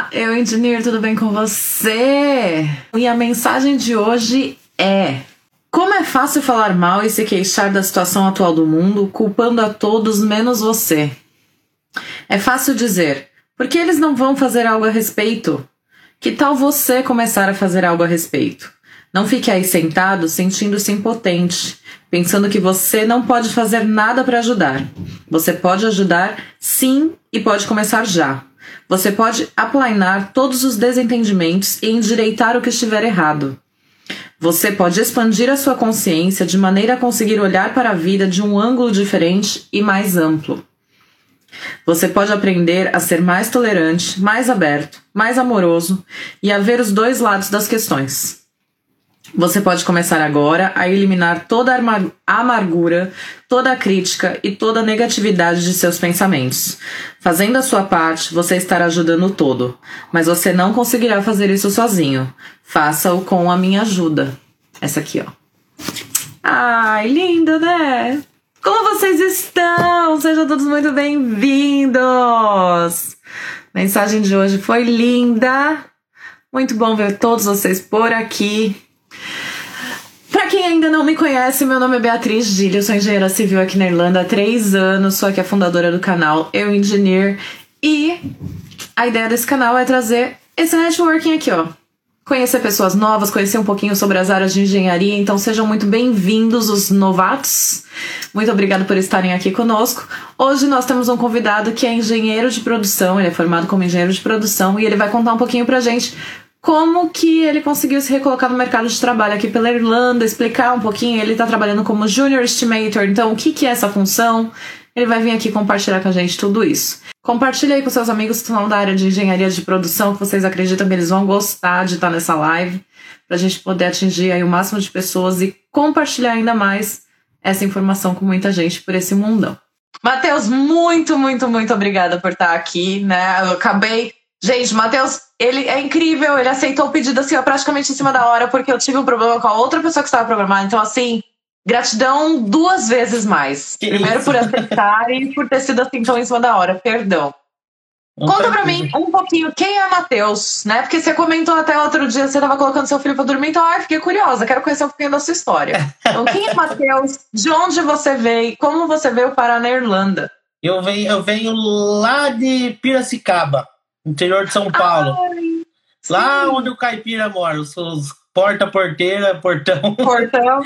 Olá, eu engenheiro, tudo bem com você? E a mensagem de hoje é: Como é fácil falar mal e se queixar da situação atual do mundo, culpando a todos menos você. É fácil dizer: por que eles não vão fazer algo a respeito? Que tal você começar a fazer algo a respeito? Não fique aí sentado sentindo-se impotente, pensando que você não pode fazer nada para ajudar. Você pode ajudar sim e pode começar já. Você pode aplainar todos os desentendimentos e endireitar o que estiver errado. Você pode expandir a sua consciência de maneira a conseguir olhar para a vida de um ângulo diferente e mais amplo. Você pode aprender a ser mais tolerante, mais aberto, mais amoroso e a ver os dois lados das questões. Você pode começar agora a eliminar toda a amargura, toda a crítica e toda a negatividade de seus pensamentos. Fazendo a sua parte, você estará ajudando o todo, mas você não conseguirá fazer isso sozinho. Faça-o com a minha ajuda. Essa aqui, ó. Ai, linda, né? Como vocês estão? Sejam todos muito bem-vindos! Mensagem de hoje foi linda. Muito bom ver todos vocês por aqui. Para quem ainda não me conhece, meu nome é Beatriz Gilho, sou engenheira civil aqui na Irlanda há três anos, sou aqui a fundadora do canal Eu Engineer e a ideia desse canal é trazer esse networking aqui, ó. Conhecer pessoas novas, conhecer um pouquinho sobre as áreas de engenharia, então sejam muito bem-vindos os novatos. Muito obrigada por estarem aqui conosco. Hoje nós temos um convidado que é engenheiro de produção, ele é formado como engenheiro de produção e ele vai contar um pouquinho pra gente como que ele conseguiu se recolocar no mercado de trabalho aqui pela Irlanda, explicar um pouquinho. Ele está trabalhando como Junior Estimator, então o que, que é essa função? Ele vai vir aqui compartilhar com a gente tudo isso. Compartilhe aí com seus amigos que estão da área de engenharia de produção, que vocês acreditam que eles vão gostar de estar nessa live, para a gente poder atingir aí o máximo de pessoas e compartilhar ainda mais essa informação com muita gente por esse mundão. Matheus, muito, muito, muito obrigada por estar aqui, né? Eu acabei Gente, Matheus, ele é incrível, ele aceitou o pedido assim, ó, praticamente em cima da hora, porque eu tive um problema com a outra pessoa que estava programada. Então, assim, gratidão duas vezes mais. Que Primeiro isso? por aceitar e por ter sido assim tão em cima da hora. Perdão. Não Conta pra mim um pouquinho quem é Matheus, né? Porque você comentou até outro dia, você tava colocando seu filho pra dormir, então ai, fiquei curiosa, quero conhecer um pouquinho da sua história. Então, quem é Matheus? De onde você veio? Como você veio parar na Irlanda? Eu venho, eu venho lá de Piracicaba interior de São Paulo. Ai, lá onde o caipira mora, os, os porta, porteira, portão. Portão.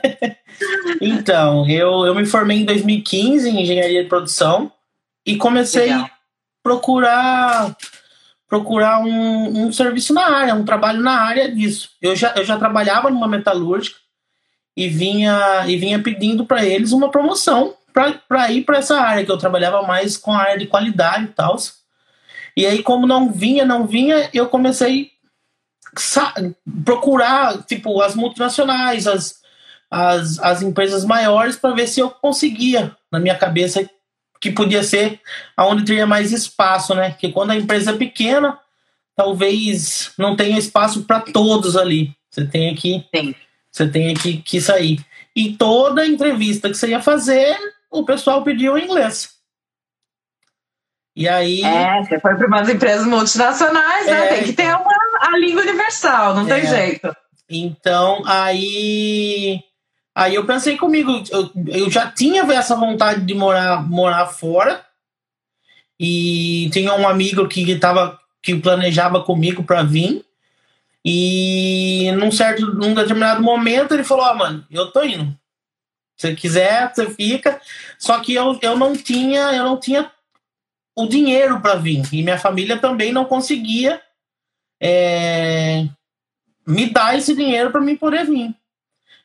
então, eu, eu me formei em 2015 em engenharia de produção e comecei a procurar procurar um, um serviço na área, um trabalho na área disso. Eu já, eu já trabalhava numa metalúrgica e vinha e vinha pedindo para eles uma promoção para ir para essa área que eu trabalhava mais com a área de qualidade e tal. E aí, como não vinha, não vinha, eu comecei a procurar, tipo, as multinacionais, as, as, as empresas maiores, para ver se eu conseguia, na minha cabeça, que podia ser aonde teria mais espaço, né? Que quando a empresa é pequena, talvez não tenha espaço para todos ali. Você tem que, Sim. você tem que, que sair. E toda entrevista que você ia fazer, o pessoal pediu inglês. E aí. É, você foi para umas empresas multinacionais, né? É, tem que ter uma, a língua universal, não é, tem jeito. Então, aí. Aí eu pensei comigo, eu, eu já tinha essa vontade de morar, morar fora. E tinha um amigo que tava, que planejava comigo para vir. E num certo, num determinado momento ele falou: Ó, oh, mano, eu tô indo. Se você quiser, você fica. Só que eu, eu não tinha, eu não tinha o dinheiro para vir. E minha família também não conseguia é, me dar esse dinheiro para mim poder vir.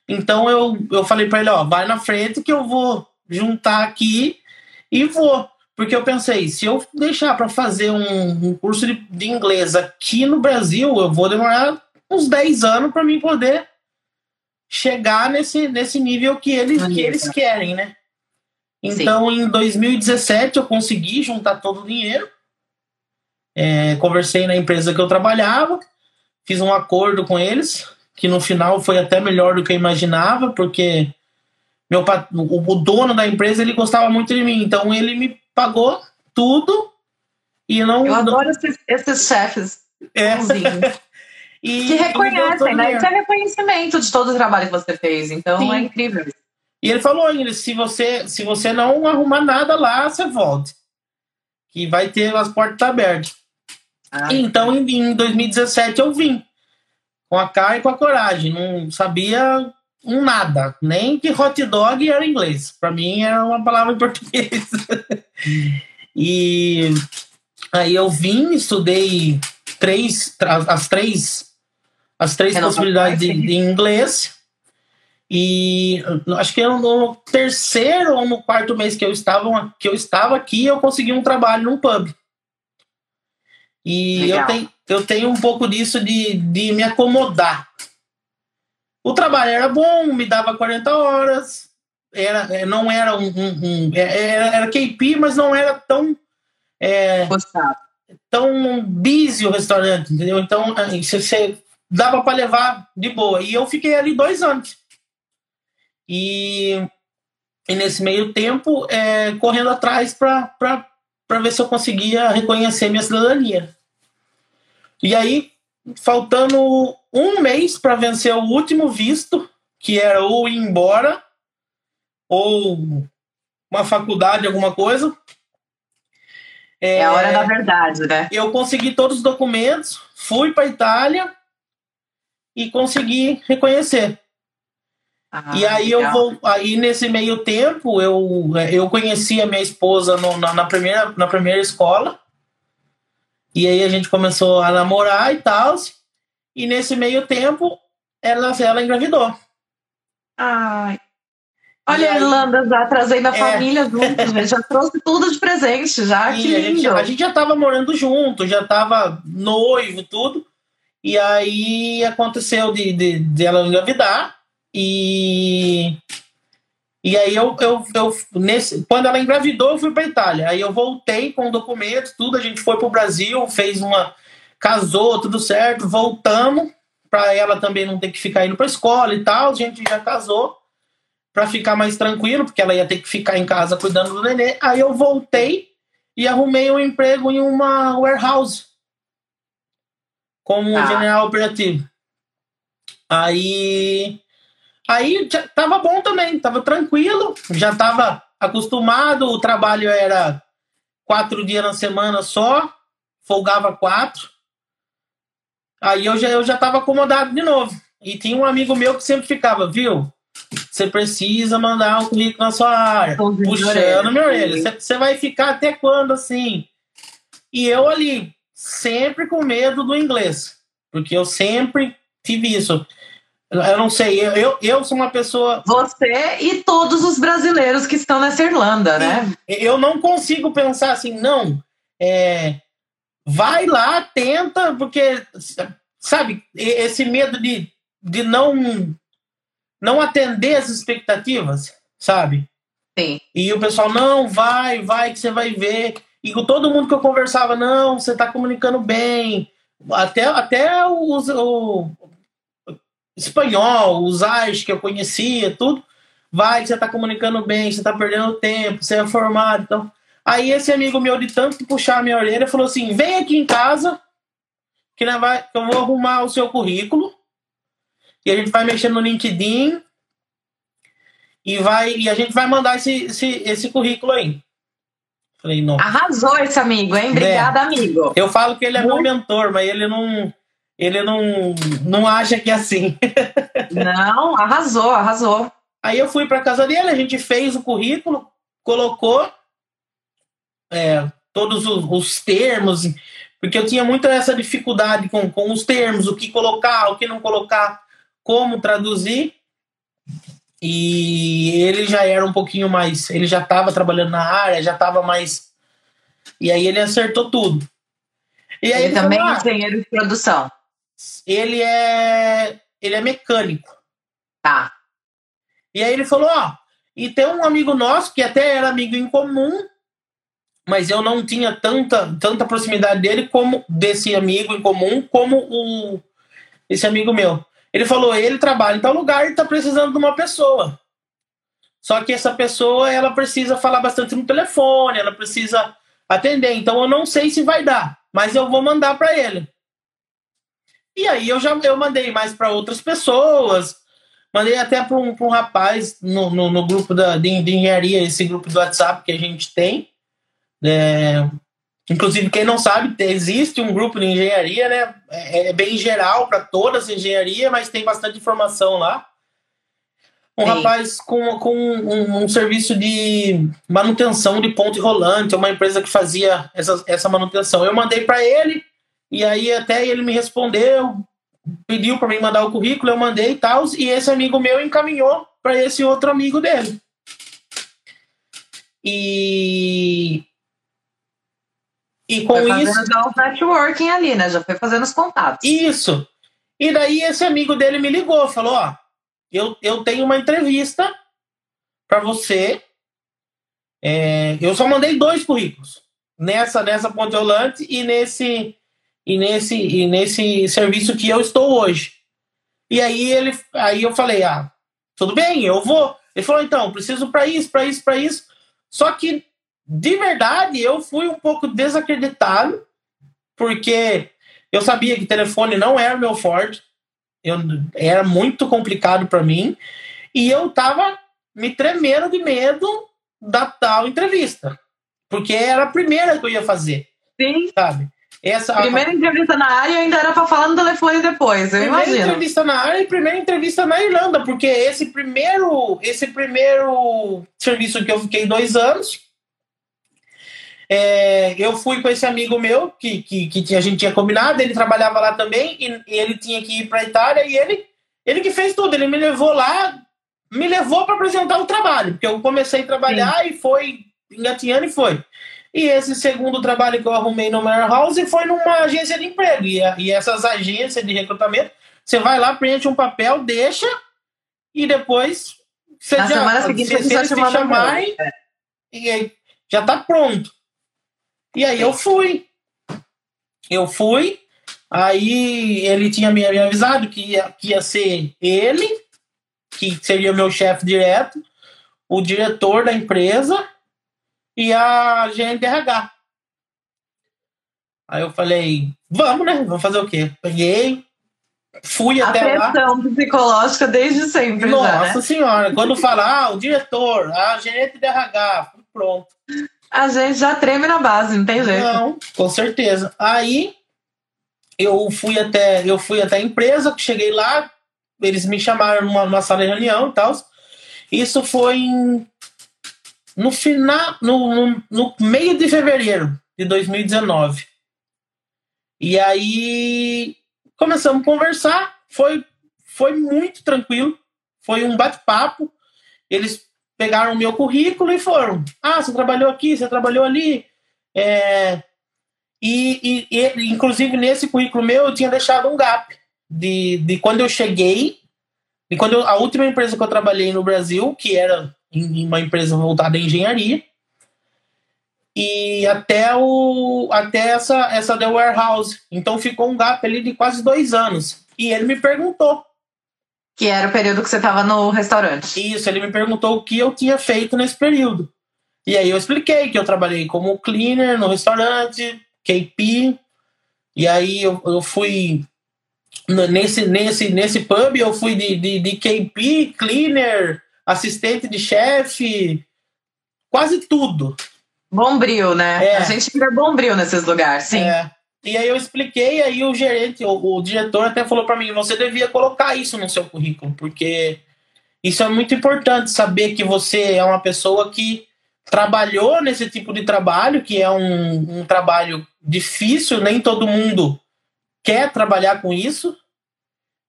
Então eu, eu falei para ele: ó, vai na frente que eu vou juntar aqui e vou. Porque eu pensei, se eu deixar para fazer um, um curso de, de, inglês aqui no Brasil, eu vou demorar uns 10 anos para mim poder chegar nesse, nesse nível que eles, que eles querem, né? Então, Sim. em 2017, eu consegui juntar todo o dinheiro. É, conversei na empresa que eu trabalhava, fiz um acordo com eles, que no final foi até melhor do que eu imaginava, porque meu, o, o dono da empresa ele gostava muito de mim, então ele me pagou tudo E não, Eu adoro esses, esses chefes. É. e, que reconhecem, né? Isso é reconhecimento de todo o trabalho que você fez. Então Sim. é incrível. E ele falou, Ingrid, se você, se você não arrumar nada lá, você volte. Que vai ter as portas abertas. Ah, então, em, em 2017, eu vim. Com a cara e com a coragem. Não sabia um nada. Nem que hot dog era inglês. Para mim, era uma palavra em português. e aí eu vim, estudei três, as três, as três possibilidades de, de inglês. E acho que no terceiro ou no quarto mês que eu estava, que eu estava aqui, eu consegui um trabalho num pub. E eu tenho, eu tenho um pouco disso de, de me acomodar. O trabalho era bom, me dava 40 horas, era, é, não era um, um, um é, era, era KP, mas não era tão é, tão busy o restaurante, entendeu? Então você, você dava para levar de boa. E eu fiquei ali dois anos. E, e nesse meio tempo, é, correndo atrás para ver se eu conseguia reconhecer minha cidadania. E aí, faltando um mês para vencer o último visto, que era ou ir embora, ou uma faculdade, alguma coisa. É, é a hora da verdade, né? Eu consegui todos os documentos, fui para Itália e consegui reconhecer. Ah, e aí legal. eu vou. Aí nesse meio tempo eu, eu conheci a minha esposa no, na, na, primeira, na primeira escola. E aí a gente começou a namorar e tal. E nesse meio tempo ela, ela engravidou. Ai. Olha a Irlanda já trazendo a é. família junto, né? já trouxe tudo de presente, já. E que lindo. A gente, a gente já tava morando junto, já tava noivo, tudo. E aí aconteceu de, de, de ela engravidar. E e aí eu, eu, eu nesse, quando ela engravidou, eu fui para Itália. Aí eu voltei com documentos, tudo, a gente foi para o Brasil, fez uma casou, tudo certo, voltamos para ela também não ter que ficar indo para escola e tal. A gente já casou para ficar mais tranquilo, porque ela ia ter que ficar em casa cuidando do nenê. Aí eu voltei e arrumei um emprego em uma warehouse como ah. general operativo. Aí Aí já tava bom também, tava tranquilo, já tava acostumado, o trabalho era quatro dias na semana só, folgava quatro. Aí eu já, eu já tava acomodado de novo. E tinha um amigo meu que sempre ficava, viu? Você precisa mandar um currículo na sua área, puxando minha orelha. Você vai ficar até quando assim? E eu ali, sempre com medo do inglês, porque eu sempre tive isso. Eu não sei, eu, eu sou uma pessoa. Você e todos os brasileiros que estão nessa Irlanda, né? Eu não consigo pensar assim, não. É, vai lá, tenta, porque, sabe, esse medo de, de não, não atender as expectativas, sabe? Sim. E o pessoal, não, vai, vai, que você vai ver. E com todo mundo que eu conversava, não, você está comunicando bem. Até, até os, o, espanhol, os ais que eu conhecia, tudo. Vai, você tá comunicando bem, você tá perdendo tempo, você é formado. Então, aí esse amigo meu, de tanto puxar a minha orelha, falou assim: vem aqui em casa, que, vai, que eu vou arrumar o seu currículo. E a gente vai mexer no LinkedIn e vai e a gente vai mandar esse, esse, esse currículo aí. Falei, não. Arrasou esse amigo, hein? Obrigada, é. amigo. Eu falo que ele é Muito... meu mentor, mas ele não ele não, não acha que é assim. não, arrasou, arrasou. Aí eu fui para casa dele, a gente fez o currículo, colocou é, todos os, os, termos, porque eu tinha muita essa dificuldade com, com os termos, o que colocar, o que não colocar, como traduzir. E ele já era um pouquinho mais, ele já estava trabalhando na área, já estava mais. E aí ele acertou tudo. E aí ele, ele também é engenheiro de produção ele é ele é mecânico. Tá. E aí ele falou, ó, e tem um amigo nosso que até era amigo em comum, mas eu não tinha tanta tanta proximidade dele como desse amigo em comum como o esse amigo meu. Ele falou, ele trabalha em tal lugar e tá precisando de uma pessoa. Só que essa pessoa, ela precisa falar bastante no telefone, ela precisa atender. Então eu não sei se vai dar, mas eu vou mandar para ele. E aí eu já eu mandei mais para outras pessoas, mandei até para um, um rapaz no, no, no grupo da, de, de, engenharia, esse grupo do WhatsApp que a gente tem. É, inclusive, quem não sabe, existe um grupo de engenharia, né? É, é bem geral para todas as engenharias, mas tem bastante informação lá um Sim. rapaz com, com um, um, serviço de manutenção de ponte rolante, uma empresa que fazia essa, essa manutenção. Eu mandei para ele, e aí até ele me respondeu, pediu para mim mandar o currículo, eu mandei e tal, e esse amigo meu encaminhou para esse outro amigo dele. E. E com foi isso. Já o networking ali, né? Já foi fazendo os contatos. Isso. E daí esse amigo dele me ligou, falou: Ó, eu, eu tenho uma entrevista para você. É, eu só mandei dois currículos nessa nessa Ponte Rolante e nesse e nesse e nesse serviço que eu estou hoje. E aí ele aí eu falei: "Ah, tudo bem, eu vou". Ele falou: "Então, preciso para isso, para isso, para isso". Só que de verdade eu fui um pouco desacreditado porque eu sabia que telefone não era meu forte eu, era muito complicado para mim e eu tava me tremendo de medo da tal entrevista, porque era a primeira que eu ia fazer. Sim. Sabe? Essa, primeira a... entrevista na área ainda era para falar no telefone depois, eu primeira imagino. Primeira entrevista na área e primeira entrevista na Irlanda, porque esse primeiro, esse primeiro serviço que eu fiquei dois anos, é, eu fui com esse amigo meu, que, que, que, a gente tinha combinado, ele trabalhava lá também, e, e ele tinha que ir para Itália, e ele, ele que fez tudo, ele me levou lá, me levou para apresentar o trabalho, porque eu comecei a trabalhar Sim. e foi engatinhando e foi. E esse segundo trabalho que eu arrumei no House foi numa agência de emprego. E, e essas agências de recrutamento, você vai lá, preenche um papel, deixa, e depois você Na já, semana seguinte, se, se eles te chamarem, é. e já está pronto. E aí eu fui. Eu fui. Aí ele tinha me, avisado que ia, que ia ser ele, que seria o meu chefe direto, o diretor da empresa e a RH. Aí eu falei, vamos, né? Vamos fazer o quê? Peguei, fui a até lá. A pressão psicológica desde sempre. Nossa já, né? senhora, quando fala, ah, o diretor, a gerente de RH, pronto. A gente já treme na base, não tem jeito. Não, com certeza. Aí eu fui até eu fui até a empresa, cheguei lá, eles me chamaram numa, numa sala de reunião e tal. Isso foi em, no final, no, no, meio de fevereiro de 2019. E aí começamos a conversar, foi, foi muito tranquilo, foi um bate-papo. Eles pegaram o meu currículo e foram. Ah, você trabalhou aqui, você trabalhou ali. É, e, e, e, inclusive, nesse currículo meu, eu tinha deixado um gap de, de quando eu cheguei, e quando eu, a última empresa que eu trabalhei no Brasil, que era em, uma empresa voltada à engenharia, e até, o, até essa, essa The Warehouse. Então ficou um gap ali de quase dois anos. E ele me perguntou que era o período que você estava no restaurante. Isso, ele me perguntou o que eu tinha feito nesse período. E aí eu expliquei que eu trabalhei como cleaner no restaurante, KP. E aí eu, eu fui nesse, nesse, nesse pub, eu fui de, de, de KP, cleaner, assistente de chefe, quase tudo. Bombril, né? É. A gente vira bombril nesses lugares, sim. É. E aí eu expliquei, aí o gerente, o, o diretor até falou para mim, você devia colocar isso no seu currículo, porque isso é muito importante, saber que você é uma pessoa que trabalhou nesse tipo de trabalho, que é um, um trabalho difícil, nem todo mundo quer trabalhar com isso.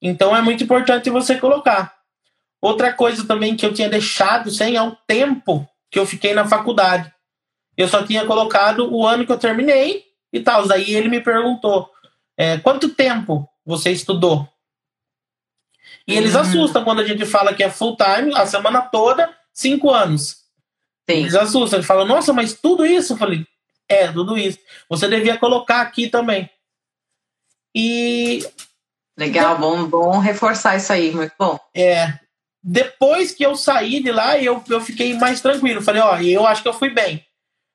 Então é muito importante você colocar. Outra coisa também que eu tinha deixado sem é o tempo que eu fiquei na faculdade. Eu só tinha colocado o ano que eu terminei e tal. Daí ele me perguntou: é, quanto tempo você estudou? E eles uhum. assustam quando a gente fala que é full time, a semana toda, cinco anos. Sim. Eles assustam, eles falam, nossa, mas tudo isso? Eu falei, é, tudo isso. Você devia colocar aqui também. E. Legal, bom, bom reforçar isso aí, muito bom. É. Depois que eu saí de lá, eu, eu fiquei mais tranquilo. Falei, ó, eu acho que eu fui bem.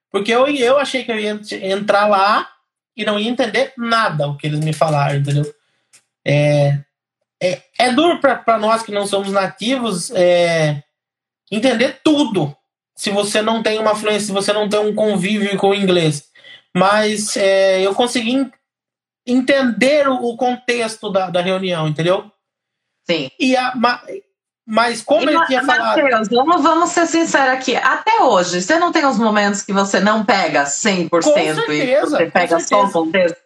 Porque eu, eu achei que eu ia entrar lá e não ia entender nada o que eles me falaram, entendeu? É, é, é duro para nós que não somos nativos é, entender tudo se você não tem uma fluência, se você não tem um convívio com o inglês. Mas é, eu consegui entender o, contexto da, da reunião, entendeu? Sim. E a, mas como e, ele tinha falado. Mateus, vamos, vamos ser sinceros aqui. Até hoje, você não tem os momentos que você não pega 100% com certeza, e você pega só o contexto?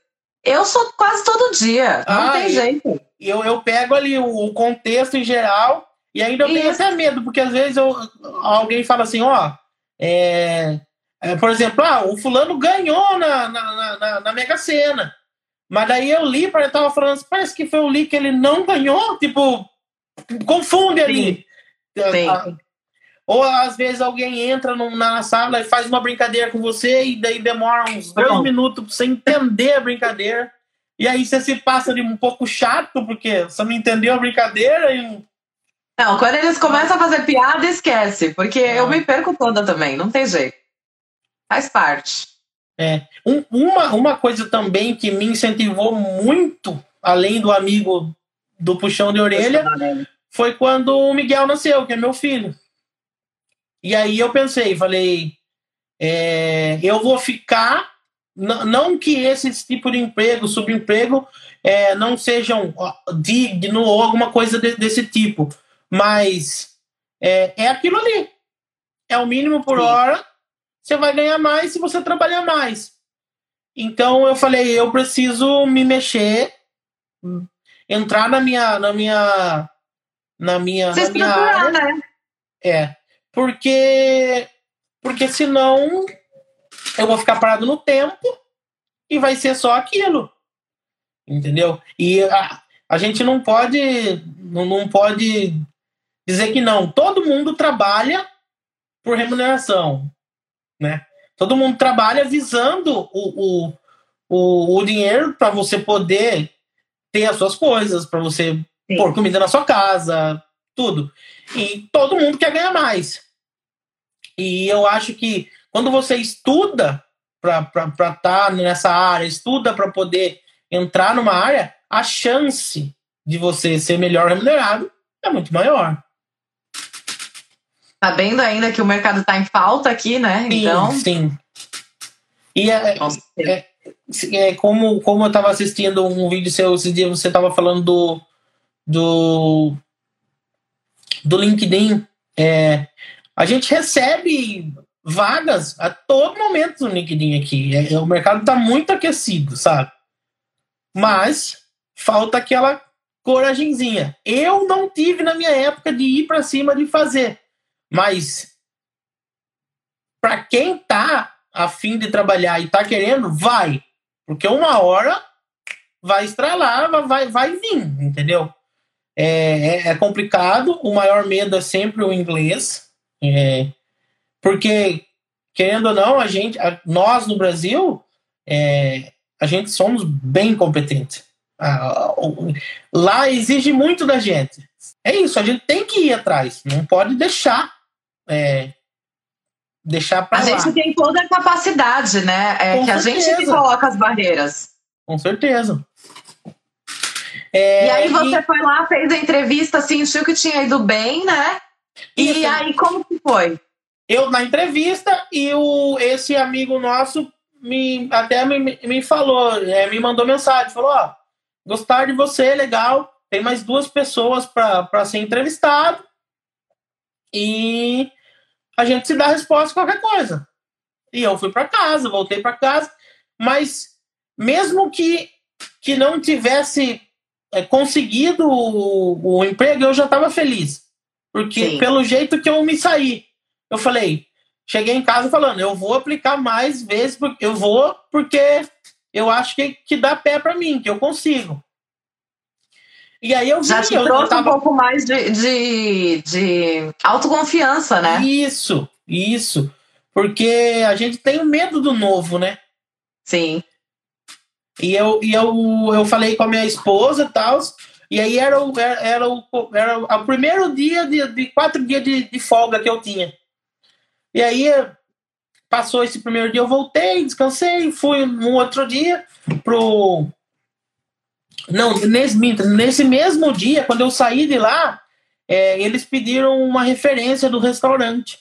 Eu sou quase todo dia, não ah, tem jeito. Eu, eu pego ali o, o contexto em geral e ainda eu tenho até medo, porque às vezes eu, alguém fala assim, ó, é, é, por exemplo, ah, o fulano ganhou na, na, na, na Mega Sena. Mas daí eu li, para tava falando, parece que foi o li que ele não ganhou, tipo, confunde ali. Sim. Ah, ou às vezes alguém entra na sala e faz uma brincadeira com você e daí demora uns dois minutos pra você entender a brincadeira. E aí você se passa de um pouco chato, porque você não entendeu a brincadeira e. Não, quando eles começam a fazer piada, esquece, porque ah. eu me perco toda também, não tem jeito. Faz parte. É. Um, uma, uma coisa também que me incentivou muito, além do amigo do puxão de orelha foi quando o Miguel nasceu, que é meu filho. E aí eu pensei, falei, é, eu vou ficar, não que esse tipo de emprego, subemprego, é, não sejam digno ou alguma coisa de, desse tipo, mas é, é aquilo ali. É o mínimo por Sim. hora, você vai ganhar mais se você trabalhar mais. Então eu falei, eu preciso me mexer, entrar na minha na minha na minha, Se na minha área. Né? É. Porque porque senão eu vou ficar parado no tempo e vai ser só aquilo. Entendeu? E a, a gente não pode não, não pode dizer que não. Todo mundo trabalha por remuneração, né? Todo mundo trabalha visando o, o, o, o dinheiro para você poder ter as suas coisas, para você Sim. pôr comida na sua casa, tudo. E todo mundo quer ganhar mais. E eu acho que quando você estuda para estar tá nessa área, estuda para poder entrar numa área, a chance de você ser melhor remunerado é muito maior. Sabendo ainda que o mercado está em falta aqui, né? Sim, então. Sim. E é, é, é, como, como eu estava assistindo um vídeo seu esse dia, você estava falando do, do, do LinkedIn. É, a gente recebe vagas a todo momento no LinkedIn aqui. É, o mercado está muito aquecido, sabe? Mas falta aquela coragenzinha. Eu não tive na minha época de ir para cima de fazer, mas para quem tá a fim de trabalhar e tá querendo, vai. Porque uma hora vai estralar, vai, vai vir, entendeu? É, é, é complicado, o maior medo é sempre o inglês, é, porque, querendo ou não, a gente, a, nós no Brasil, é, a gente somos bem competentes. lá exige muito da gente. É isso, a gente tem que ir atrás, não pode deixar é, deixar para A lá. gente tem toda a capacidade, né? É Com que certeza. a gente que coloca as barreiras. Com certeza. É, e aí você e... foi lá, fez a entrevista, sentiu que tinha ido bem, né? E Isso. aí como que foi? Eu na entrevista e o, esse amigo nosso me, até me, me falou, é, me mandou mensagem, falou, ó, gostar de você, legal, tem mais duas pessoas para ser entrevistado e a gente se dá resposta a qualquer coisa. E eu fui para casa, voltei para casa, mas mesmo que, que não tivesse é, conseguido o, o, emprego, eu já estava feliz. Porque Sim. pelo jeito que eu me saí, eu falei, cheguei em casa falando, eu vou aplicar mais vezes, eu vou porque eu acho que, que dá pé para mim, que eu consigo. E aí eu vi, Já te eu, trouxe tava... um pouco mais de, de, de autoconfiança, né? Isso, isso. Porque a gente tem medo do novo, né? Sim. E eu, e eu, eu falei com a minha esposa e tal. E aí era o, era, era, o, era o primeiro dia de, de quatro dias de, de folga que eu tinha. E aí passou esse primeiro dia, eu voltei, descansei, fui no outro dia pro. Não, nesse, nesse mesmo dia, quando eu saí de lá, é, eles pediram uma referência do restaurante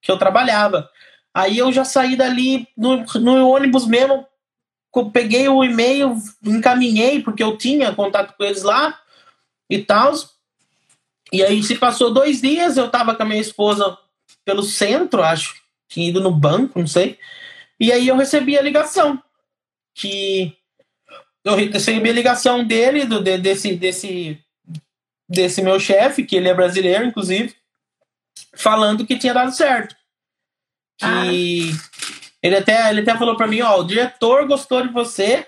que eu trabalhava. Aí eu já saí dali no, no ônibus mesmo, peguei o e-mail, encaminhei, porque eu tinha contato com eles lá e tal. E aí se passou dois dias, eu tava com a minha esposa pelo centro, acho, tinha ido no banco, não sei. E aí eu recebi a ligação. Que eu recebi a ligação dele, do, desse, desse, desse meu chefe, que ele é brasileiro, inclusive, falando que tinha dado certo. Que ah. ele, até, ele até falou para mim, ó, o diretor gostou de você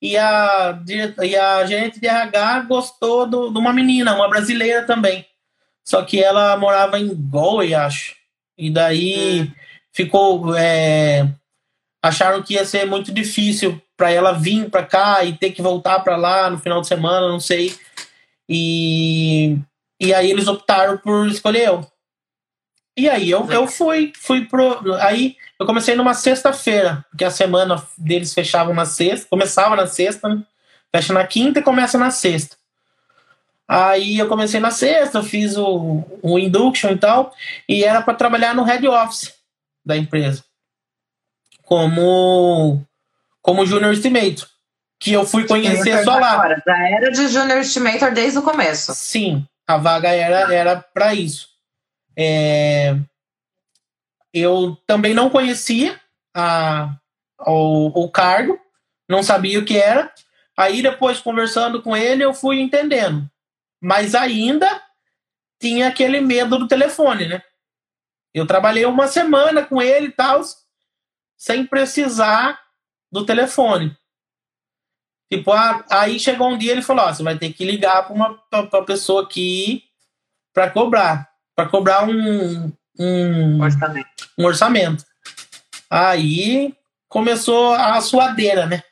e a, e a gerente de RH gostou do, de uma menina, uma brasileira também. Só que ela morava em Galway, acho. E daí hum. ficou. É, acharam que ia ser muito difícil para ela vir para cá e ter que voltar para lá no final de semana, não sei. E, e aí eles optaram por escolher eu. E aí eu, eu fui, fui pro. Aí eu comecei numa sexta-feira, porque a semana deles fechava na sexta, começava na sexta, né? fecha na quinta e começa na sexta. Aí eu comecei na sexta, fiz o, o induction e tal, e era para trabalhar no head office da empresa, como como junior estimator, que eu fui conhecer só lá. Agora, já era de junior estimator desde o começo. Sim, a vaga era era para isso. É, eu também não conhecia a, o, o cargo, não sabia o que era. Aí depois conversando com ele eu fui entendendo mas ainda tinha aquele medo do telefone, né? Eu trabalhei uma semana com ele e tal, sem precisar do telefone. Tipo, aí chegou um dia ele falou: você vai ter que ligar para uma pra pessoa aqui para cobrar, para cobrar um, um orçamento. um orçamento. Aí começou a suadeira, né?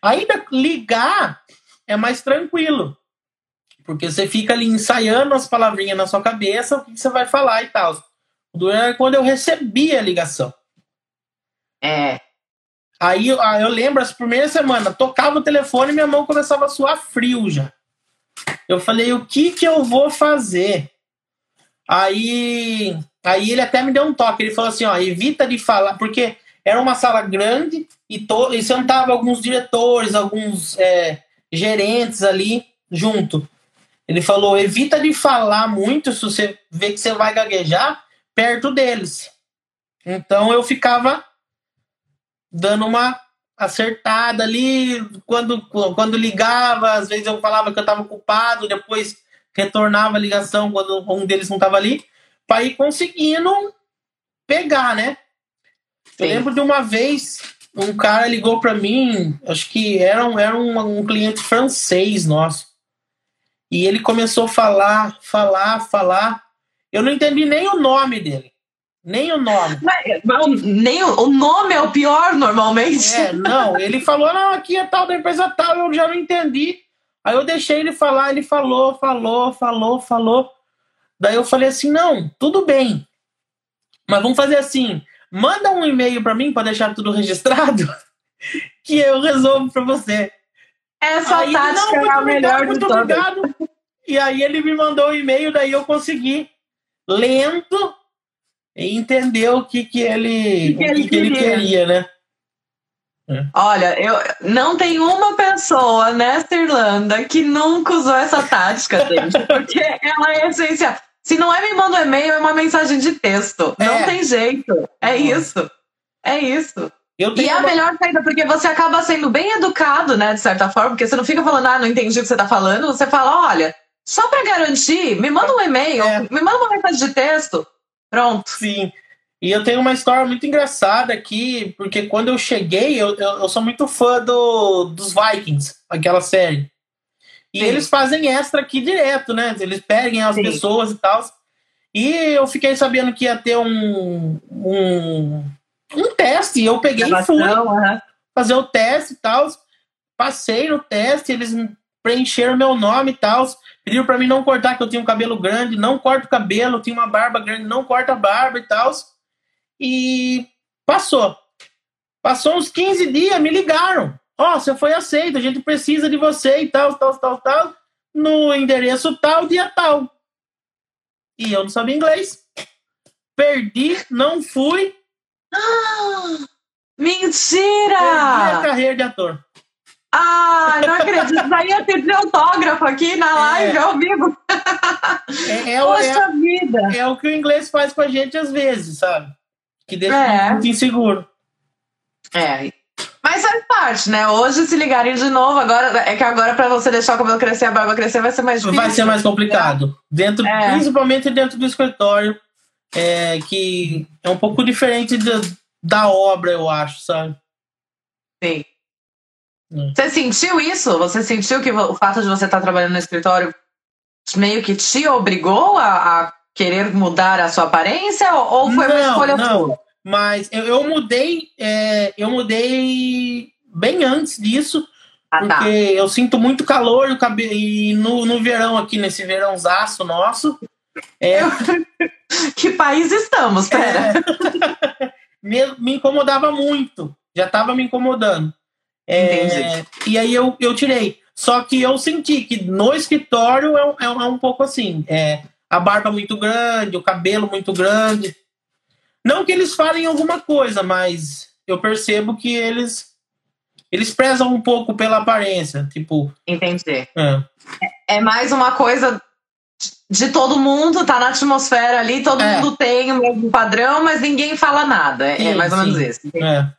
Ainda ligar é mais tranquilo. Porque você fica ali ensaiando as palavrinhas na sua cabeça, o que você vai falar e tal. O era quando eu recebi a ligação. Aí eu lembro, as primeiras semanas, tocava o telefone e minha mão começava a suar frio já. Eu falei, o que que eu vou fazer? Aí, aí ele até me deu um toque. Ele falou assim, ó, evita de falar, porque era uma sala grande e, to, e sentava alguns diretores, alguns é, gerentes ali junto. Ele falou: evita de falar muito se você vê que você vai gaguejar perto deles. Então eu ficava dando uma acertada ali quando, quando ligava, às vezes eu falava que eu estava ocupado, depois retornava a ligação quando um deles não estava ali, para ir conseguindo pegar, né? Sim. Eu lembro de uma vez um cara ligou para mim, acho que era, um, era um, um cliente francês nosso. E ele começou a falar, falar, falar. Eu não entendi nem o nome dele. Nem o nome. Mas, nem o, o, nome é o pior normalmente. É, não. Ele falou, não, aqui é tal da empresa tal, eu já não entendi. Aí eu deixei ele falar, ele falou, falou, falou, falou. Daí eu falei assim, não, tudo bem. Mas vamos fazer assim, manda um e-mail para mim para deixar tudo registrado, que eu resolvo para você. Essa aí, tática não, é a melhor muito de obrigado. E aí ele me mandou o um e-mail, daí eu consegui, lento, entender o que, que ele, que, que, ele, que ele queria, né? É. Olha, eu não tem uma pessoa nessa Irlanda que nunca usou essa tática, gente, porque ela é essencial. Se não é me manda um e-mail, é uma mensagem de texto. Não é. tem jeito. É isso. É isso e é a melhor saída, porque você acaba sendo bem educado, né, de certa forma, porque você não fica falando, ah, não entendi o que você tá falando, você fala, olha, só para garantir, me manda um e-mail, é. me manda uma mensagem de texto. Pronto. Sim. E eu tenho uma história muito engraçada aqui, porque quando eu cheguei, eu, eu, eu sou muito fã do, dos Vikings, aquela série. E Sim. eles fazem extra aqui direto, né? Eles pegam as Sim. pessoas e tal. E eu fiquei sabendo que ia ter um, um um teste. Eu peguei e fui uhum. fazer o teste e tal. Passei no teste, eles preencheram meu nome e tal. Pediram para mim não cortar, que eu tinha um cabelo grande. Não corto o cabelo, eu tinha uma barba grande, não corta a barba e tal. E, Passou. Passou uns 15 dias, me ligaram. Ó, oh, você foi aceito, a gente precisa de você e tal, tal, tal, tal, no endereço tal, dia tal. E eu não sabia inglês. Perdi, não fui. Mentira! Perdi a carreira de ator. Ah, não acredito. Daí eu pedir autógrafo aqui na live, é. ao vivo. É, é, Poxa é, vida. É o que o inglês faz com a gente às vezes, sabe? Que deixa é. muito inseguro. É. Mas faz parte, né? Hoje, se ligarem de novo, agora é que agora para você deixar o cabelo crescer, a barba crescer, vai ser mais difícil. Vai ser mais complicado. Dentro, é. Principalmente dentro do escritório, é, que é um pouco diferente da obra, eu acho, sabe? Sim. Hum. Você sentiu isso? Você sentiu que o fato de você estar trabalhando no escritório meio que te obrigou a, a querer mudar a sua aparência ou foi não, uma escolha não. sua? Mas eu, eu mudei, é, eu mudei bem antes disso, ah, tá. porque tá. eu sinto muito calor no cabelo, e no, no verão aqui, nesse verãozaço nosso. É... que país estamos, pera? É... me, me incomodava muito, já estava me incomodando. É, e aí eu, eu tirei. Só que eu senti que no escritório é, é, é um pouco assim. É, a barba muito grande, o cabelo muito grande. Não que eles falem alguma coisa, mas eu percebo que eles eles prezam um pouco pela aparência, tipo. Entendi. É, é mais uma coisa de todo mundo, tá na atmosfera ali, todo é. mundo tem o mesmo padrão, mas ninguém fala nada. É, sim, mais ou menos isso. É.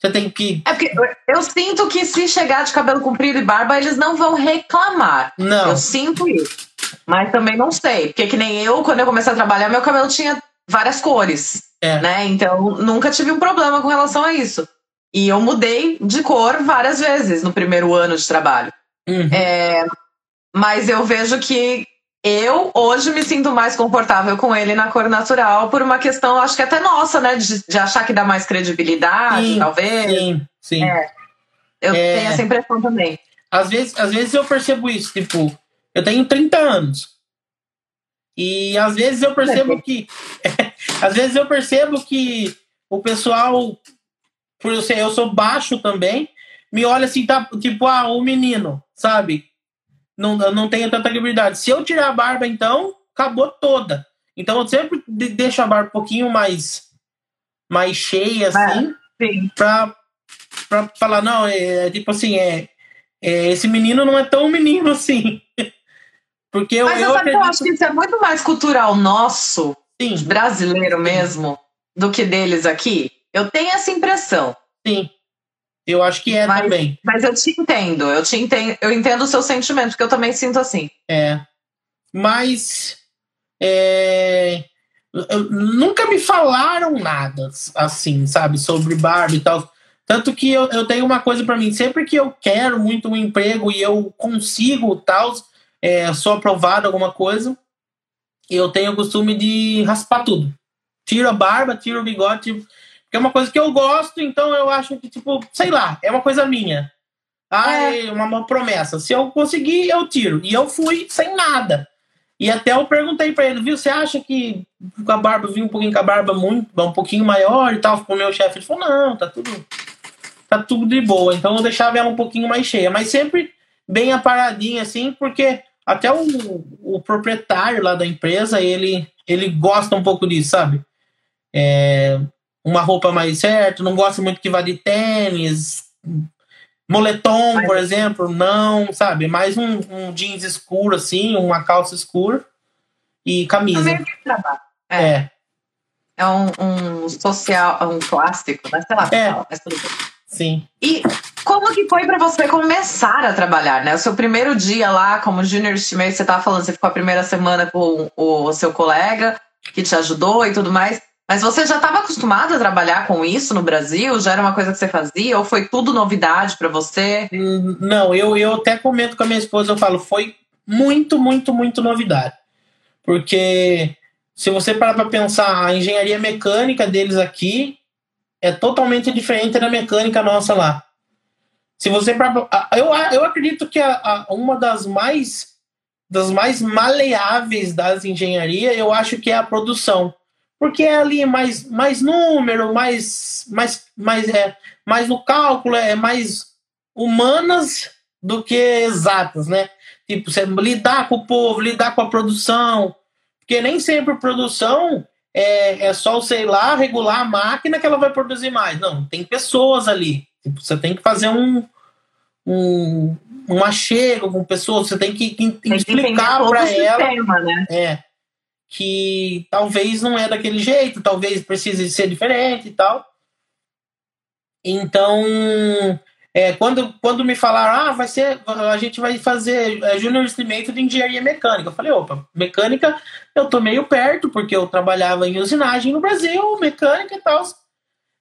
Você tem que. É porque eu sinto que se chegar de cabelo comprido e barba, eles não vão reclamar. Não. Eu sinto isso. Mas também não sei. Porque que nem eu, quando eu comecei a trabalhar, meu cabelo tinha várias cores. É. Né? Então, nunca tive um problema com relação a isso. E eu mudei de cor várias vezes no primeiro ano de trabalho. Uhum. É, mas eu vejo que eu hoje me sinto mais confortável com ele na cor natural por uma questão, acho que até nossa, né? De, de achar que dá mais credibilidade, sim, talvez. Sim, sim. É, eu é, tenho essa impressão também. Às vezes, às vezes eu percebo isso, tipo, eu tenho 30 anos. E às vezes eu percebo que. às vezes eu percebo que o pessoal, por eu ser, eu sou baixo também, me olha assim, tá, tipo, ah, o menino, sabe? Não, não tenho tanta liberdade. Se eu tirar a barba, então, acabou toda. Então eu sempre deixo a barba um pouquinho mais, mais cheia, assim, é, pra, pra falar, não, é, é tipo assim, é, é, esse menino não é tão menino assim. Porque Mas eu, eu, acredito... eu acho que isso é muito mais cultural nosso, Sim. brasileiro mesmo, do que deles aqui. Eu tenho essa impressão. Sim. Eu acho que é mas, também. Mas eu te entendo, eu te entendo, eu entendo o seu sentimento, porque eu também sinto assim. É. Mas é, nunca me falaram nada assim, sabe, sobre Barbie e tal. Tanto que eu, eu tenho uma coisa para mim, sempre que eu quero muito um emprego e eu consigo tal, é, sou aprovado alguma coisa, eu tenho o costume de raspar tudo. Tiro a barba, tiro o bigode, é uma coisa que eu gosto, então eu acho que, tipo, sei lá, é uma coisa minha. Ah, é, uma, uma promessa. Se eu conseguir, eu tiro. E eu fui sem nada. E até eu perguntei para ele, viu, você acha que com a barba, vi um pouquinho com a barba muito, um pouquinho maior e tal, com o meu chefe, ele falou, não, tá tudo, tá tudo de boa. Então eu deixava ela um pouquinho mais cheia, mas sempre bem aparadinha assim, porque até o, o proprietário lá da empresa, ele, ele gosta um pouco disso, sabe? É, uma roupa mais certa, não gosta muito que vá de tênis, moletom, Mas... por exemplo, não, sabe? Mais um, um, jeans escuro, assim, uma calça escura e camisa. É. é. É um, um social, um clássico, mas sei lá, é. mas tudo bem. Sim. E como que foi para você começar a trabalhar, né? O seu primeiro dia lá como junior estimate, você tava falando, você ficou a primeira semana com o seu colega que te ajudou e tudo mais. Mas você já estava acostumado a trabalhar com isso no Brasil? Já era uma coisa que você fazia? Ou foi tudo novidade para você? Hum, não, eu, eu até comento com a minha esposa, eu falo, foi muito, muito, muito novidade. Porque se você parar para pensar, a engenharia mecânica deles aqui é totalmente diferente da mecânica nossa lá. Se você eu, eu acredito que a, a, uma das mais das mais maleáveis das engenharias, eu acho que é a produção porque é ali mais, mais número, mais, mais, mais, é, mais no cálculo, é mais humanas do que exatas, né? Tipo, você lidar com o povo, lidar com a produção, porque nem sempre produção é, é só, sei lá, regular a máquina que ela vai produzir mais. Não, tem pessoas ali. Tipo, você tem que fazer um, um, um achego com pessoas, você tem que, que tem explicar para ela. Sistema, né? É que talvez não é daquele jeito, talvez precise ser diferente e tal. Então, é, quando, quando me falaram, ah, vai ser, a gente vai fazer é, Junior Estimator de Engenharia Mecânica, eu falei, opa, mecânica eu tô meio perto, porque eu trabalhava em usinagem no Brasil, mecânica e tal.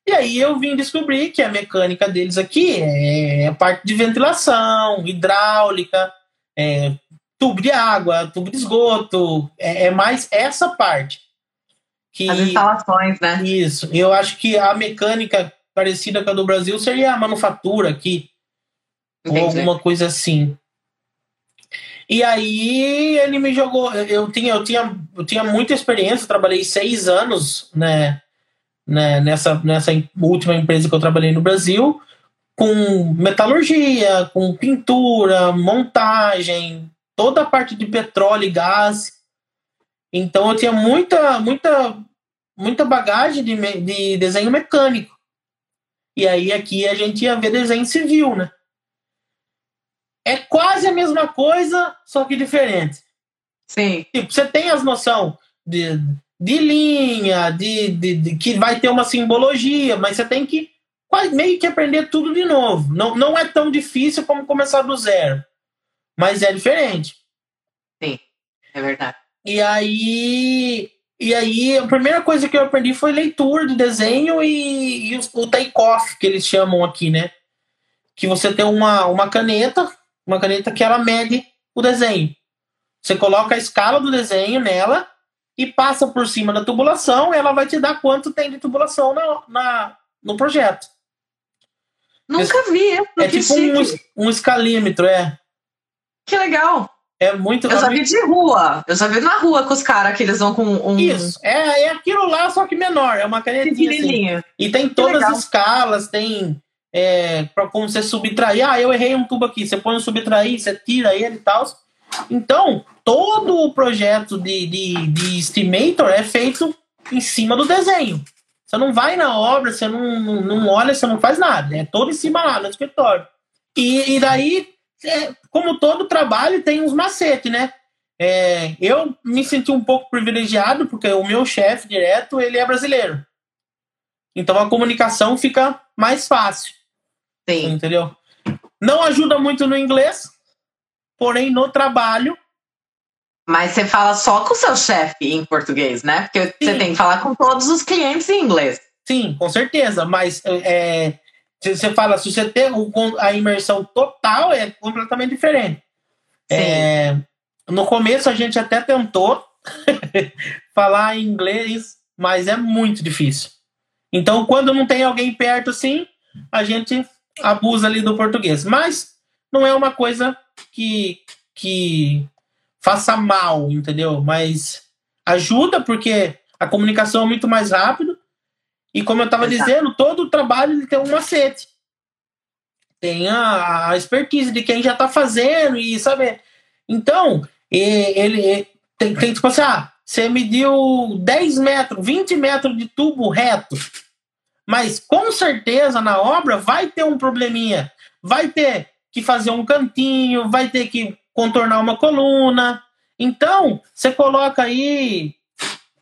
E aí eu vim descobrir que a mecânica deles aqui é a parte de ventilação, hidráulica, é, tubo de água, tubo de esgoto, é, é, mais essa parte. Que, As instalações, né? Isso. Eu acho que a mecânica parecida com a do Brasil seria a manufatura aqui. Entendi. Ou alguma coisa assim. E aí ele me jogou. Eu tinha, eu tinha, eu tinha muita experiência, trabalhei seis anos né, né, nessa, nessa última empresa que eu trabalhei no Brasil, com metalurgia, com pintura, montagem, toda a parte de petróleo e gás. Então eu tinha muita, muita, muita bagagem de, de desenho mecânico. E aí aqui a gente ia ver desenho civil, né? É quase a mesma coisa, só que diferente. Sim. Tipo, você tem as noção de, de linha, de, de, de, que vai ter uma simbologia, mas você tem que meio que aprender tudo de novo. Não, não é tão difícil como começar do zero. Mas é diferente. Sim, é verdade. E aí. E aí, a primeira coisa que eu aprendi foi leitura de desenho e, e o, o take-off, que eles chamam aqui, né? Que você tem uma, uma caneta, uma caneta que ela mede o desenho. Você coloca a escala do desenho nela e passa por cima da tubulação, ela vai te dar quanto tem de tubulação na, na no projeto. Nunca vi. É tipo um, um escalímetro, é. Que legal. É muito. Eu já vi de rua. Eu já vi na rua com os caras que eles vão com um. Isso. É, é aquilo lá, só que menor. É uma canetinha. Assim. E tem todas as escalas, tem. É, para como você subtrair. Ah, eu errei um tubo aqui. Você põe um subtrair, você tira ele e tal. Então, todo o projeto de, de, de Estimator é feito em cima do desenho. Você não vai na obra, você não, não, não olha, você não faz nada. É todo em cima lá no escritório. E, e daí como todo trabalho, tem uns macetes, né? É, eu me senti um pouco privilegiado, porque o meu chefe direto, ele é brasileiro. Então a comunicação fica mais fácil. Sim. Entendeu? Não ajuda muito no inglês, porém no trabalho. Mas você fala só com o seu chefe em português, né? Porque Sim. você tem que falar com todos os clientes em inglês. Sim, com certeza. Mas é, você fala, se você tem a imersão total, é completamente diferente. É, no começo a gente até tentou falar inglês, mas é muito difícil. Então, quando não tem alguém perto assim, a gente abusa ali do português. Mas não é uma coisa que, que faça mal, entendeu? Mas ajuda porque a comunicação é muito mais rápida e como eu estava dizendo, todo o trabalho tem um macete. Tem a, a expertise de quem já está fazendo e sabe. Então, ele tem, tem tipo assim, ah, você mediu 10 metros, 20 metros de tubo reto. Mas com certeza na obra vai ter um probleminha. Vai ter que fazer um cantinho, vai ter que contornar uma coluna. Então, você coloca aí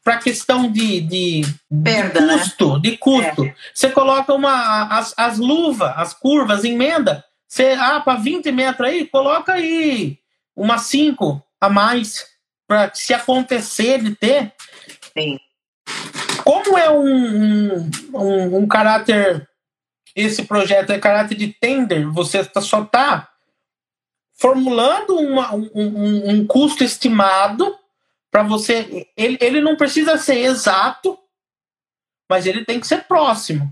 para questão de, de, Perda, de custo, né? de custo. É. Você coloca uma as, as luvas, as curvas, emenda. Você, ah, para 20 metros aí, coloca aí uma 5 a mais para se acontecer de ter. Sim. Como é um, um, um, caráter, esse projeto é caráter de tender, você tá, só está formulando uma, um, um, um custo estimado para você. Ele, ele não precisa ser exato, mas ele tem que ser próximo.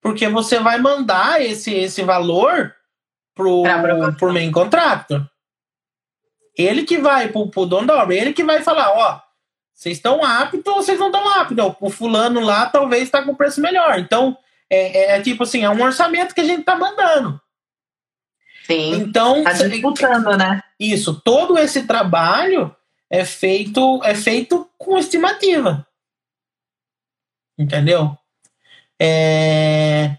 Porque você vai mandar esse, esse valor pro, pro main contractor. Ele que vai pro, pro dono da obra, ele que vai falar, ó, Vocês estão aptos ou vocês não estão aptos? O fulano lá talvez está com preço melhor. Então, é, é, é, tipo assim, é um orçamento que a gente está mandando. Sim. Então, tá disputando, né? Isso, todo esse trabalho é feito é feito com estimativa. Entendeu? É...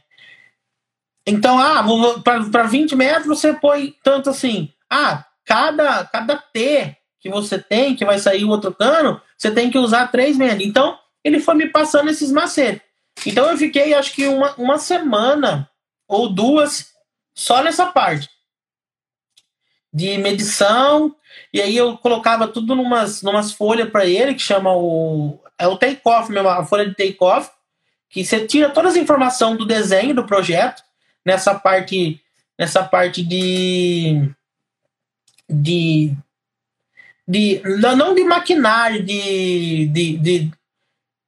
Então, ah, para 20 metros você põe tanto assim. Ah, cada, cada T que você tem, que vai sair o outro cano, você tem que usar 3 metros. Então, ele foi me passando esses macetes. Então, eu fiquei, acho que uma, uma semana ou duas só nessa parte de medição. E aí eu colocava tudo numas, numas folhas para ele, que chama o. É o take-off mesmo, a folha de take-off, que você tira todas as informações do desenho do projeto nessa parte nessa parte de de, de não de maquinário de, de, de,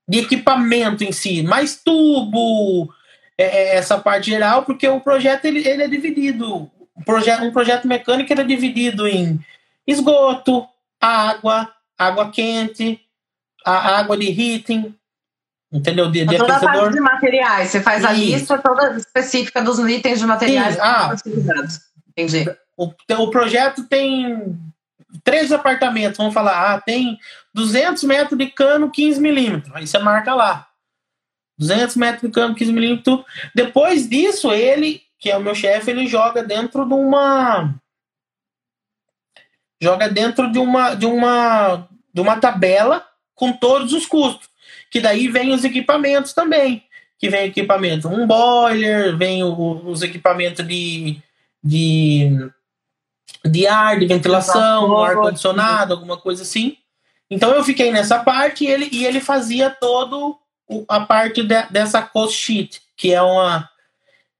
de equipamento em si mas tubo é, é, essa parte geral porque o projeto ele, ele é dividido um projeto, um projeto mecânico ele é dividido em esgoto água água quente a água de heating Entendeu? De, de toda a parte de materiais. Você faz a lista toda específica dos itens de materiais Sim. Ah, Entendi. O, o projeto tem três apartamentos. Vamos falar, ah, tem 200 metros de cano, 15 milímetros. Aí você marca lá. 200 metros de cano, 15 milímetros. Depois disso, ele, que é o meu chefe, ele joga dentro de uma. Joga dentro de uma, de uma, de uma tabela com todos os custos que daí vem os equipamentos também. Que vem equipamento, um boiler, vem o, os equipamentos de, de, de ar, de ventilação, um ar-condicionado, alguma coisa assim. Então eu fiquei nessa parte e ele, e ele fazia todo a parte de, dessa cost sheet, que é uma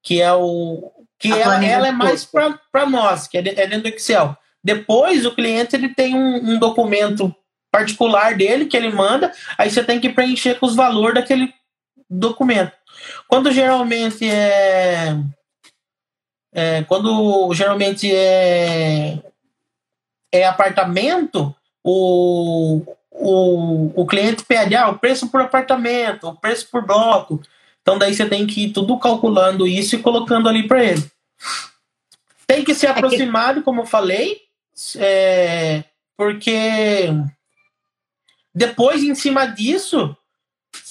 que é o que ela, ela é mais para nós, que é, é dentro do Excel. Depois o cliente ele tem um, um documento particular dele que ele manda, aí você tem que preencher com os valores daquele documento. Quando geralmente é, é quando geralmente é é apartamento, o, o, o cliente pede ah, o preço por apartamento, o preço por bloco. Então daí você tem que ir tudo calculando isso e colocando ali para ele. Tem que ser aproximado, como eu falei, é, porque depois, em cima disso,